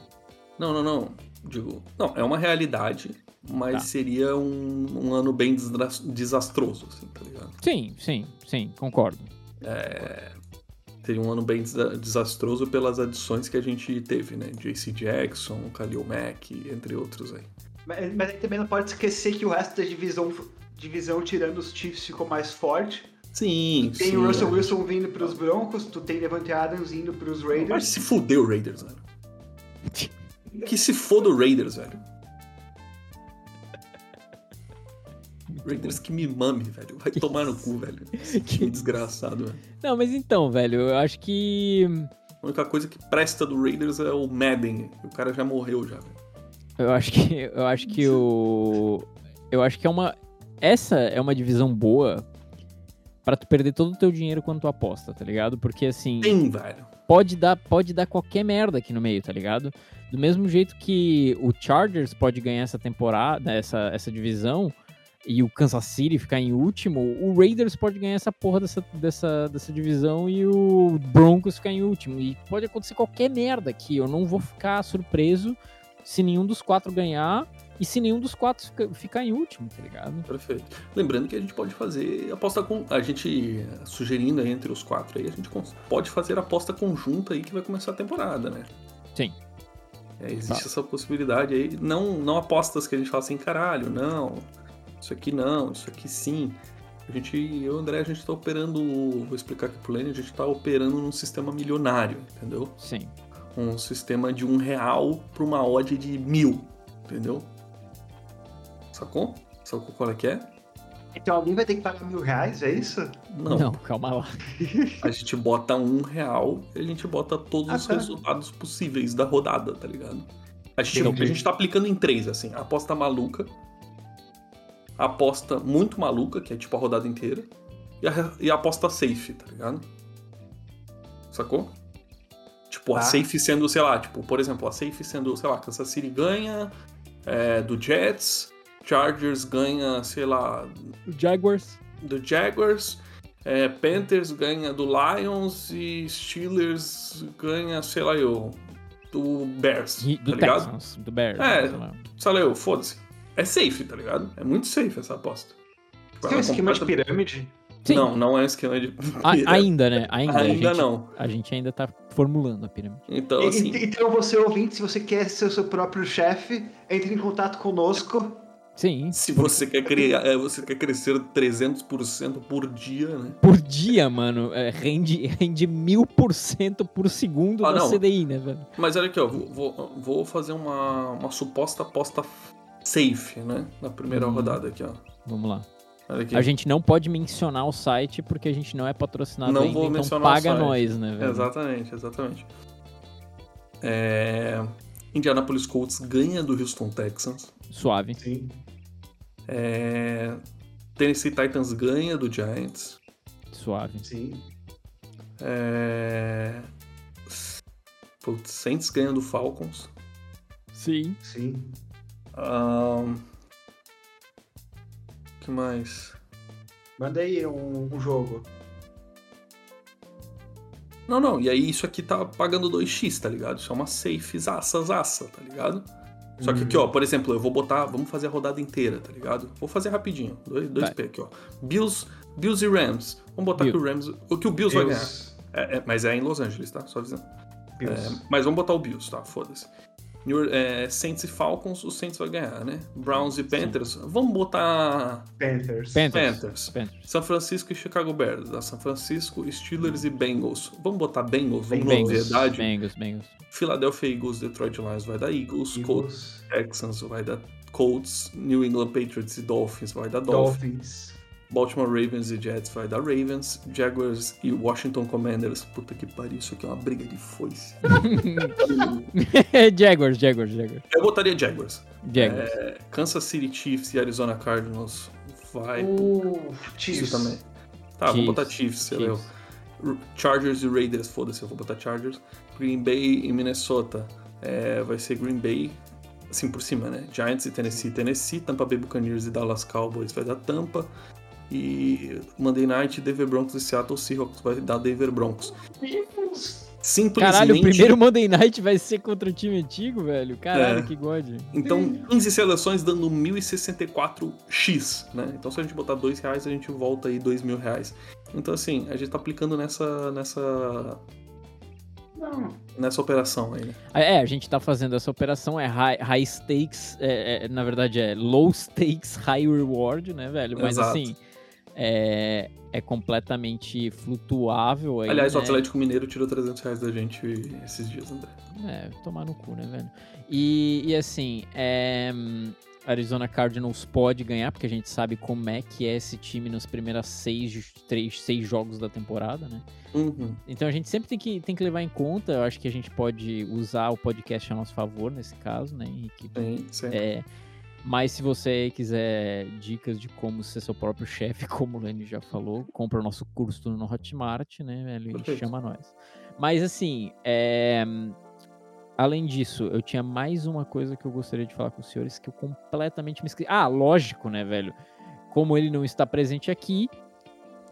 Não, não, não. Digo, não, é uma realidade, mas Tá. seria um, um ano bem desastroso, assim, tá ligado? Sim, sim, sim, concordo. Seria um ano bem desa- desastroso pelas adições que a gente teve, né? JC Jackson, Khalil Mack, entre outros aí. Mas, mas aí também não pode esquecer que o resto da divisão, divisão tirando os Chiefs, ficou mais forte. Sim, Tem sim. o Russell é. Wilson vindo pros Broncos, tu tem Devante Adams indo pros Vai Raiders. se fuder o Raiders, Que se foda o Raiders, velho. Raiders que me mame, velho. Vai tomar no cu, velho. Que desgraçado, velho. Não, mas então, velho, eu acho que. A única coisa que presta do Raiders é o Madden. O cara já morreu já, velho. Eu acho que. Eu acho que o. Eu acho que é uma. Essa é uma divisão boa pra tu perder todo o teu dinheiro quando tu aposta, tá ligado? Porque assim. Tem, velho. Pode dar, pode dar qualquer merda aqui no meio, tá ligado? Do mesmo jeito que o Chargers pode ganhar essa temporada, essa, essa divisão, e o Kansas City ficar em último, o Raiders pode ganhar essa porra dessa, dessa, dessa divisão e o Broncos ficar em último. E pode acontecer qualquer merda aqui. Eu não vou ficar surpreso se nenhum dos quatro ganhar e se nenhum dos quatro fica- ficar em último, tá ligado? Perfeito. Lembrando que a gente pode fazer aposta com. A gente sugerindo aí entre os quatro aí, a gente pode fazer aposta conjunta aí que vai começar a temporada, né? Sim. É, existe Tá. essa possibilidade aí. Não, não apostas que a gente fala assim, caralho, não. Isso aqui não, isso aqui sim. A gente, eu e o André, a gente tá operando. Vou explicar aqui pro Lenny, a gente tá operando num sistema milionário, entendeu? Sim. Um sistema de um real pra uma odd de mil, entendeu? Sacou? Sacou qual é que é? Então alguém vai ter que pagar mil reais, é isso? Não, calma lá. A gente bota um real e a gente bota todos Ah, os tá. resultados possíveis da rodada, tá ligado? A gente, Entendi. a gente tá aplicando em três, assim. A aposta maluca, a aposta muito maluca, que é tipo a rodada inteira, e a, e a aposta safe, tá ligado? Sacou? Tipo, a Tá. safe sendo, sei lá, tipo, por exemplo, a safe sendo, sei lá, Kansas City ganha é, do Jets, Chargers ganha, sei lá, O Jaguars. do Jaguars, é, Panthers ganha do Lions e Steelers ganha, sei lá eu, do Bears, e- tá Do ligado? Texans, do Bears. É. sei lá. Eu, foda-se. É safe, tá ligado? É muito safe essa aposta. Tipo, Tem um esquema de pirâmide? Sim. Não, não é um esquema de A- pirâmide. ainda, né? Ainda, a Ainda gente, não. A gente ainda tá formulando a pirâmide. Então, assim, e- Então você ouvinte, se você quer ser o seu próprio chefe, entre em contato conosco. Sim. se você quer, criar, é, você quer crescer 300% por dia, né? Por dia, mano, é, rende, rende mil por cento por segundo Ah, da não. CDI, né, velho? Mas olha aqui, ó, vou, vou, vou fazer uma, uma suposta aposta safe, né? Na primeira Hum. rodada aqui, ó. Vamos lá. Olha aqui. A gente não pode mencionar o site porque a gente não é patrocinado Não ainda, vou então mencionar o paga site. nós, né, velho? Exatamente, exatamente. É... Indianapolis Colts ganha do Houston Texans. Suave. Sim. É... Tennessee Titans ganha do Giants. Suave. Sim. É... Putz, Saints ganha do Falcons. Sim. Sim. Ahn, que mais? Manda aí um, um jogo. Não, não, e aí isso aqui tá pagando 2x, tá ligado? Isso é uma safe zaça, zaça, tá ligado? Só que aqui, ó, por exemplo, eu vou botar, vamos fazer a rodada inteira, tá ligado? Vou fazer rapidinho, dois, dois Vai. P aqui, ó. Bills, Bills e Rams. Vamos botar Bills. que o Rams, o que o Bills vai ganhar. É, é, mas é em Los Angeles, tá? Só avisando. É, mas vamos botar o Bills, tá? Foda-se. New- é, Saints e Falcons, o Saints vai ganhar, né? Browns e Panthers, vamos botar Panthers. Panthers. Panthers. Panthers. São Francisco e Chicago Bears. Da São Francisco, Steelers e Bengals. Vamos botar Bengals, vamos na Bengals. obviedade. Bengals, Bengals. Philadelphia Eagles, Detroit Lions vai dar Eagles. Colts, Eagles. Texans vai dar Colts. New England Patriots e Dolphins vai dar Dolphins. Dolphins. Baltimore Ravens e Jets vai dar Ravens, Jaguars e Washington Commanders. Puta que pariu, isso aqui é uma briga de foice. Jaguars, Jaguars, Jaguars. Eu botaria Jaguars. Jaguars. É, Kansas City Chiefs e Arizona Cardinals vai. Isso Chiefs. também. Tá, vou Chiefs, botar Chiefs, você leu. Chargers e Raiders, foda-se, eu vou botar Chargers. Green Bay e Minnesota é, vai ser Green Bay, assim por cima, né? Giants e Tennessee, Tennessee. Tampa Bay Buccaneers e Dallas Cowboys vai dar Tampa. E Monday Night, Denver Broncos e Seattle Seahawks vai dar Denver Broncos. Simplesmente. Caralho, o primeiro Monday Night vai ser contra o time antigo, velho? Caralho, É. que god. Então, 15 seleções dando 1.064x, né? Então, se a gente botar dois reais, a gente volta aí dois mil reais. Então, assim, a gente tá aplicando nessa, nessa, Não. nessa operação aí, né? É, a gente tá fazendo essa operação, é high, high stakes, é, é, na verdade é low stakes, high reward, né, velho? Mas Exato. assim, é, é completamente flutuável aí, Aliás, o né? Atlético Mineiro tirou 300 reais da gente esses dias, André. É, tomar no cu, né, velho? E, e assim, é, Arizona Cardinals pode ganhar, porque a gente sabe como é que é esse time nas primeiras seis, três, seis jogos da temporada, né? Uhum. Então a gente sempre tem que, tem que levar em conta, eu acho que a gente pode usar o podcast a nosso favor nesse caso, né, Henrique? Sim, sim. É, mas se você quiser dicas de como ser seu próprio chefe, como o Lenny já falou, compra o nosso curso no Hotmart, né, velho, e Perfeito. chama nós. Mas assim, é, além disso, eu tinha mais uma coisa que eu gostaria de falar com os senhores que eu completamente me esqueci. Ah, lógico, né, velho? Como ele não está presente aqui,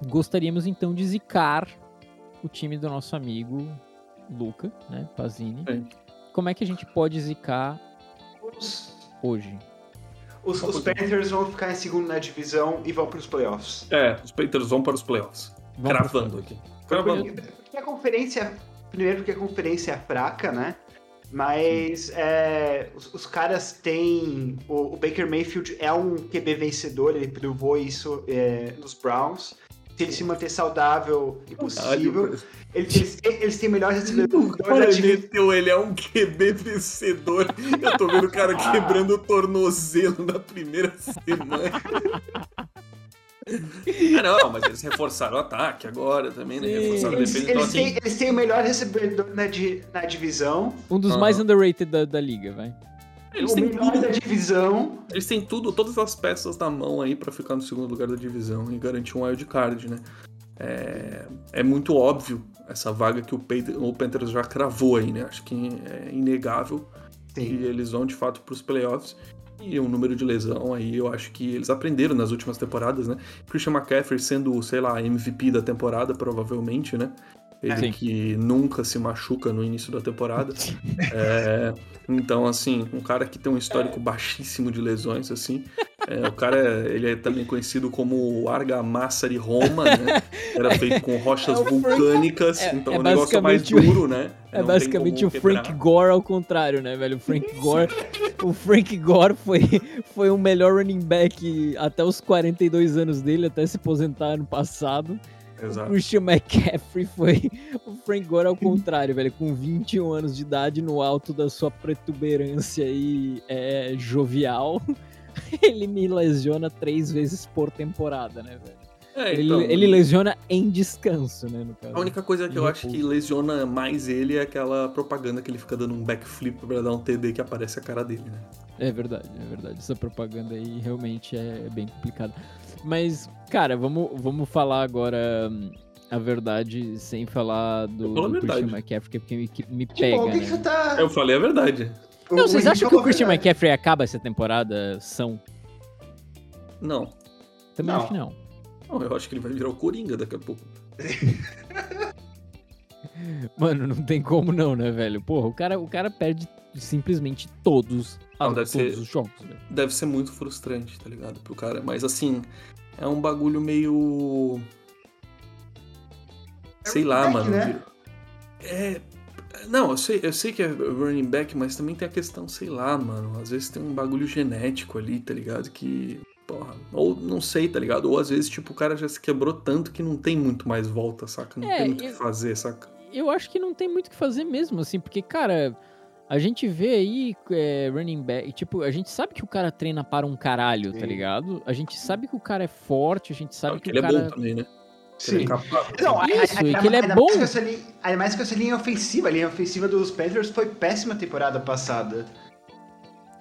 gostaríamos então de zicar o time do nosso amigo Luca, né, Pazini. Sim. Como é que a gente pode zicar hoje? Os, os Panthers vão ficar em segundo na divisão e vão para os playoffs. É, os Panthers vão para os playoffs. Vamos Cravando aqui. Cravando. Porque a conferência. Primeiro porque a conferência é fraca, né? Mas é, os, os caras têm. O, o Baker Mayfield é um QB vencedor, ele provou isso é, nos Browns. Se ele se manter saudável e possível, eles, eles, têm- eles têm melhor recebedor O da cara divisão. meteu, ele é um QB vencedor. Eu tô vendo o cara quebrando o tornozelo na primeira semana. Ah, não, mas eles reforçaram o ataque agora também, né? Reforçaram a Eles, defesa. Então, eles assim, têm, eles têm o melhor recebedor na, di- na divisão, Um dos mais underrated da, da liga, vai. Eles o têm tudo. da divisão. Eles têm tudo, todas as peças na mão aí pra ficar no segundo lugar da divisão e garantir um wild card, né? É, é muito óbvio essa vaga que o, Pan- o Panthers já cravou aí, né? Acho que é inegável que Sim. eles vão de fato pros playoffs. E o número de lesão aí, eu acho que eles aprenderam nas últimas temporadas, né? Christian McCaffrey sendo, sei lá, MVP da temporada, provavelmente, né? Ele Sim. que nunca se machuca no início da temporada. É, então, assim, um cara que tem um histórico baixíssimo de lesões, assim. É, o cara, ele é também conhecido como o argamassa de Roma, né? Era feito com rochas É vulcânicas, é- então é o negócio é mais duro, né? É Não basicamente o Frank quebrar. Gore ao contrário, né, velho? O Frank Gore, o Frank Gore foi, foi o melhor running back até os 42 anos dele, até se aposentar ano passado. O Exato. Christian McCaffrey foi o Frank Gore ao contrário, velho, com 21 anos de idade no alto da sua protuberância aí é, jovial. Ele me lesiona três vezes por temporada, né, velho? É, Ele, então, ele lesiona em descanso, né, no caso. A única coisa que eu acho que lesiona mais ele é aquela propaganda que ele fica dando um backflip pra dar um TD que aparece a cara dele, né? É verdade, é verdade. Essa propaganda aí realmente é bem complicada. Mas, cara, vamos, vamos falar agora hum, a verdade sem falar do, Eu falo a do Christian verdade. McCaffrey, porque me, que me Tipo, pega, que né? tá. Eu falei a verdade. Não, vocês acham que o Christian McCaffrey McCaffrey acaba essa temporada são? Não. Também Não. acho que não. Não, eu acho que ele vai virar o Coringa daqui a pouco. Mano, não tem como não, né, velho? Porra, o cara, o cara perde simplesmente todos, Não, deve todos ser- os jogos, velho. Deve ser muito frustrante, tá ligado? Pro cara. Mas assim, é um bagulho meio. Sei lá, mano. né? É. Não, eu sei, eu sei que é running back, mas também tem a questão, sei lá, mano. Às vezes tem um bagulho genético ali, tá ligado? Que. Porra. Ou não sei, tá ligado? Ou às vezes, tipo, o cara já se quebrou tanto que não tem muito mais volta, saca? Não É, tem muito o eu- que fazer, saca? eu acho que não tem muito o que fazer mesmo, assim, porque, cara, A gente vê aí é, running back, tipo, a gente sabe que o cara treina para um caralho, tá Sim. ligado? A gente sabe que o cara é forte, a gente sabe que ele o é cara... bom também, né? Sim. Ele é. Não, a- a- Isso, e que ele é ainda bom. Mais com essa linha, ainda mais com essa linha ofensiva. A linha ofensiva dos Panthers foi péssima temporada passada.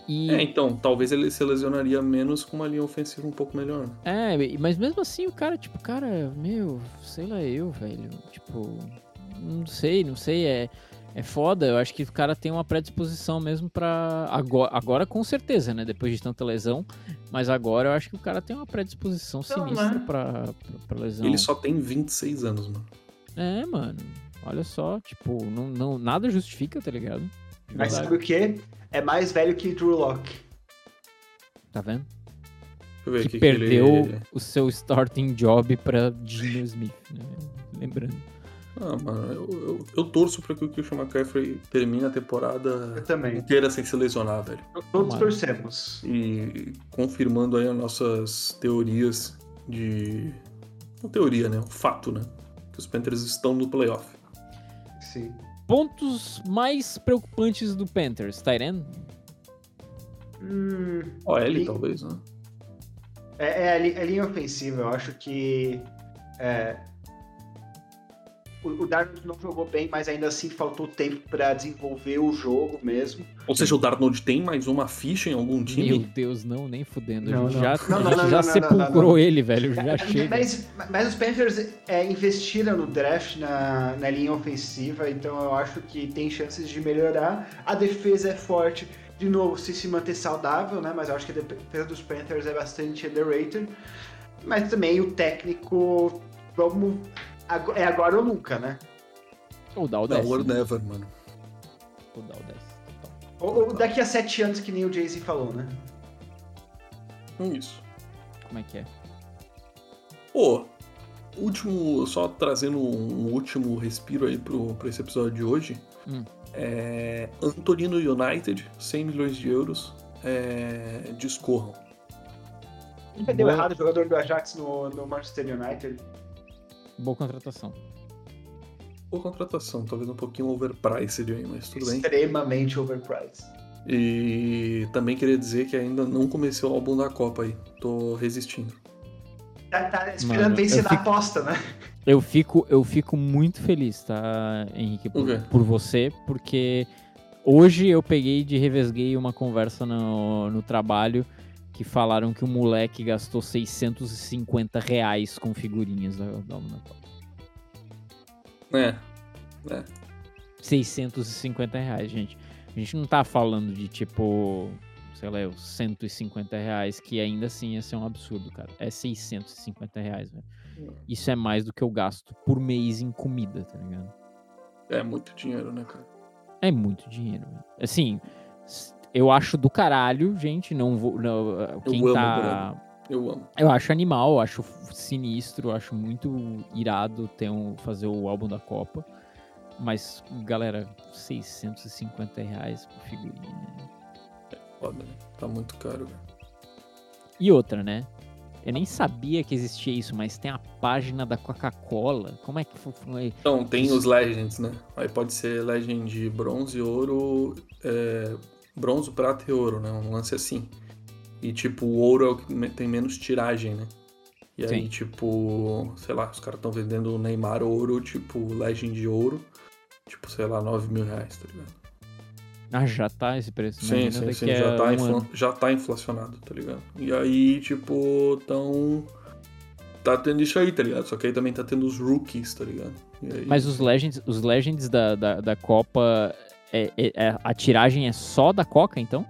E, É, então, talvez ele se lesionaria menos com uma linha ofensiva um pouco melhor. né? É, mas mesmo assim o cara, tipo, cara, meu, sei lá eu, velho. Tipo, não sei, não sei, é, é foda. Eu acho que o cara tem uma predisposição mesmo pra. Agora, agora com certeza, né? Depois de tanta lesão. Mas agora eu acho que o cara tem uma predisposição Não, sinistra né? pra, pra, pra lesão. Ele só tem 26 anos, mano. É, mano. Olha só, tipo, não, não, nada justifica, tá ligado? Mas sabe o que? É mais velho que Drew Locke. Tá vendo? Deixa eu ver Que aqui perdeu que ele... o seu starting job pra Gino Smith, né? Lembrando. Ah, mano, eu, eu, eu torço pra que o Christian McCaffrey termine a temporada também. inteira sem se lesionar, velho. Todos Tomara. torcemos. E confirmando aí as nossas teorias de... Uma teoria, né? Um fato, né? Que os Panthers estão no playoff. Sim. Pontos mais preocupantes do Panthers, Tyren? Hum, Ó, ele Li- talvez, né? é, é a, li- a linha ofensiva. Eu acho que. é, o, Darnold não jogou bem, mas ainda assim faltou tempo pra desenvolver o jogo mesmo. Ou seja, o Darnold tem mais uma ficha em algum Meu time? Deus, não, nem fudendo. Não, já, Não, a não, gente não, já sepulcrou ele, velho. Já chega. Mas, mas os Panthers é, investiram no draft na, na linha ofensiva, então eu acho que tem chances de melhorar. A defesa é forte, de novo, se se manter saudável, né? Mas eu acho que a defesa dos Panthers é bastante underrated. Mas também o técnico, vamos. É agora ou nunca, né? Ou dá o Não, 10. or never, mano. Ou dá o 10. total. Ou, ou daqui a sete anos, que nem o Jay-Z falou, né? Hum, Isso. Como é que é? Pô, último, só trazendo um último respiro aí pro, pra esse episódio de hoje. Hum. É, Antonino United, 100 milhões de euros, é, discorram. Nunca deu errado o jogador do Ajax no, no Manchester United. Boa contratação. Boa contratação, talvez um pouquinho overpriced aí, mas tudo bem. Extremamente overpriced. E também queria dizer que ainda não comecei o álbum da Copa aí. Tô resistindo. Tá, tá esperando Mano, vencer na fico- aposta, né? Eu fico, eu fico muito feliz, tá, Henrique, por, O quê? por você, porque hoje eu peguei de revesguei uma conversa no, no trabalho que falaram que o moleque gastou 650 reais com figurinhas da, da Alma Copa. É, 650 reais, gente. A gente não tá falando de tipo, sei lá, os 150 reais, que ainda assim ia ser um absurdo, cara. É 650 reais, velho. Isso é mais do que eu gasto por mês em comida, tá ligado? é muito dinheiro, né, cara? É muito dinheiro, velho. Assim, eu acho do caralho, gente. Não vou. Não, uh, quem amo, tá. Eu amo. Eu acho animal, eu acho sinistro, eu acho muito irado ter um, fazer o álbum da Copa. Mas, galera, 650 reais por figurinha. né? Foda, né? Tá muito caro, velho. E outra, né? Eu nem sabia que existia isso, mas tem a página da Coca-Cola. Como é que foi? foi? Então, tem os Legends, né? Aí pode ser Legend de bronze, ouro, é, bronze, prata e ouro, né? Um lance assim. E, tipo, o ouro é o que tem menos tiragem, né? E aí, Sim. tipo, sei lá, os caras estão vendendo o Neymar ouro, tipo, Legend de ouro, tipo, sei lá, 9 mil reais, tá ligado? Ah, já tá esse preço. Sim, sim, sim, já tá, um infla- já tá inflacionado, tá ligado? E aí, tipo, tão. Tá tendo isso aí, tá ligado? Só que aí também tá tendo os rookies, tá ligado? Aí- Mas os Legends, os Legends da, da, da Copa, é, é- é- a tiragem é só da Coca, então?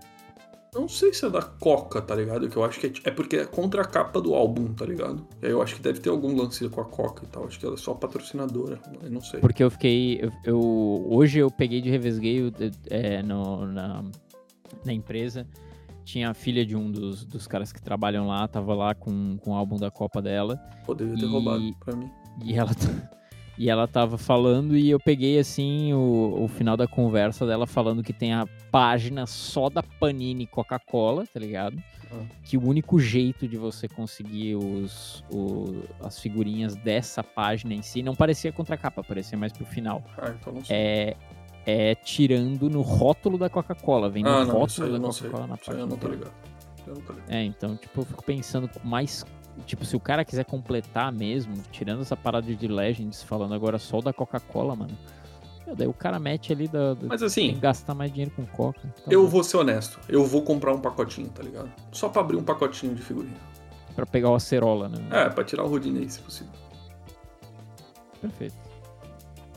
Não sei se é da Coca, tá ligado? Que eu acho que é, é porque é contra a capa do álbum, tá ligado? E aí eu acho que deve ter algum lance com a Coca e tal. Acho que ela é só patrocinadora. Eu não sei. Porque eu fiquei. Eu, eu- hoje eu peguei de revesgueio é, no- na, na empresa. Tinha a filha de um dos, dos caras que trabalham lá, tava lá com, com o álbum da Copa dela. Poderia ter E- roubado pra mim. E ela, tá- e ela tava falando, e eu peguei assim o, o final da conversa dela falando que tem a página só da Panini Coca-Cola, tá ligado? Ah. Que o único jeito de você conseguir os, o- as figurinhas dessa página em si não parecia contracapa, parecia mais pro final. Ah, então não sei. É, é tirando no rótulo da Coca-Cola, vem no Ah, não, isso rótulo da não. Coca-Cola na parte eu não tô ligado. Eu não tô ligado. É, então, tipo, eu fico pensando mais. Tipo, se o cara quiser completar mesmo, tirando essa parada de Legends, falando agora só da Coca-Cola, mano. Meu, daí o cara mete ali da. da- Mas tem assim, que gastar mais dinheiro com Coca. Tá eu vou ser honesto. Eu vou comprar um pacotinho, tá ligado? Só pra abrir um pacotinho de figurinha. Pra pegar o acerola, né? É, pra tirar o Rodinei, se possível. Perfeito.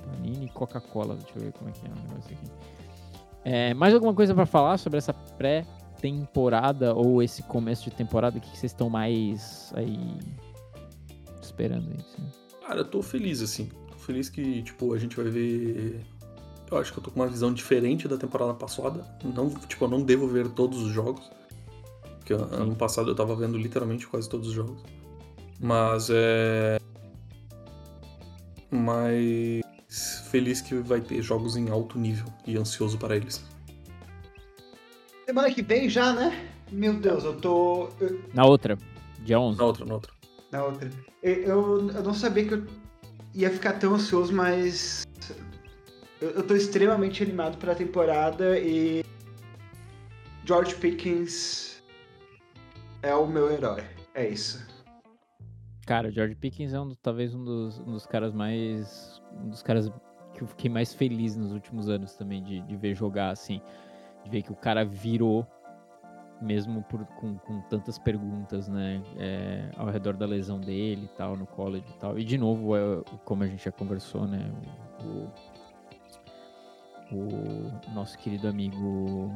Panini e Coca-Cola. Deixa eu ver como é que é o negócio aqui. É, mais alguma coisa pra falar sobre essa pré-temporada ou esse começo de temporada? O que vocês estão mais aí esperando aí? assim? Cara, eu tô feliz, assim. Tô feliz que, tipo, a gente vai ver. Eu acho que eu tô com uma visão diferente da temporada passada. Não, tipo, eu não devo ver todos os jogos. Porque ano passado eu tava vendo literalmente quase todos os jogos. Mas é. Mas feliz que vai ter jogos em alto nível e ansioso para eles. Semana que vem já, né? Meu Deus, eu tô. eu- Na outra, dia 11. Na outra, na outra. na outra. Eu, eu, eu não sabia que eu ia ficar tão ansioso, mas. Eu, eu tô extremamente animado pra temporada e. George Pickens é o meu herói. É isso. Cara, o George Pickens é um, talvez um dos, um dos caras mais. Um dos caras que eu fiquei mais feliz nos últimos anos também de, de ver jogar, assim. Ver que o cara virou, mesmo por, com, com tantas perguntas, né? é, ao redor da lesão dele e tal, no college e tal. E de novo, é, como a gente já conversou, né? O, o, nosso querido amigo.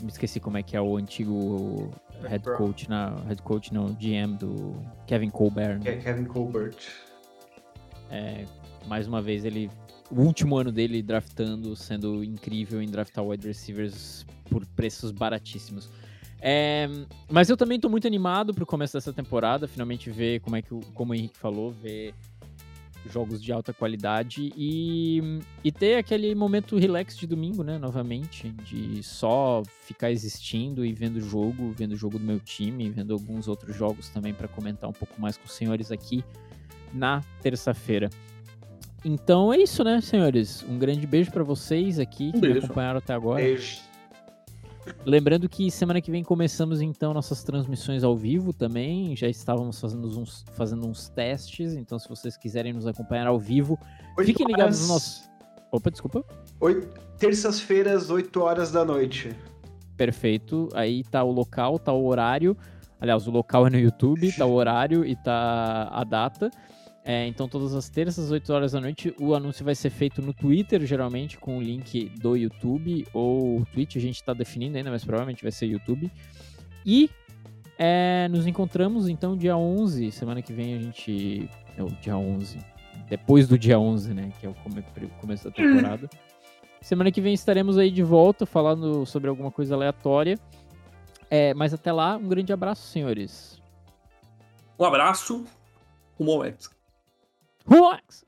Me esqueci como é que é o antigo head coach, na, head coach não, GM do Kevin Colbert. Né? é Kevin Colbert. É, mais uma vez ele o último ano dele draftando sendo incrível em draftar wide receivers por preços baratíssimos. É, mas eu também tô muito animado pro começo dessa temporada, finalmente ver como é que o, como o Henrique falou, ver jogos de alta qualidade e, e ter aquele momento relax de domingo, né, novamente, de só ficar existindo e vendo o jogo, vendo o jogo do meu time, vendo alguns outros jogos também para comentar um pouco mais com os senhores aqui na terça-feira. Então é isso, né, senhores? Um grande beijo para vocês aqui que Um me acompanharam até agora. Beijo. Lembrando que semana que vem começamos então nossas transmissões ao vivo também. Já estávamos fazendo uns, fazendo uns testes, então se vocês quiserem nos acompanhar ao vivo, Oito fiquem ligados no horas- nosso. Opa, desculpa. oito- Terças-feiras, 8 horas da noite. Perfeito. Aí tá o local, tá o horário. Aliás, o local é no YouTube, tá o horário e tá a data. É, então, todas as terças, 8 horas da noite, o anúncio vai ser feito no Twitter, geralmente, com o link do YouTube ou Twitch. A gente tá definindo ainda, mas provavelmente vai ser YouTube. E é, nos encontramos, então, dia 11. Semana que vem a gente. É o dia 11. Depois do dia 11, né? Que é o come- começo da temporada. Semana que vem estaremos aí de volta falando sobre alguma coisa aleatória. É, mas até lá, um grande abraço, senhores. Um abraço, o Moex. Who Relax.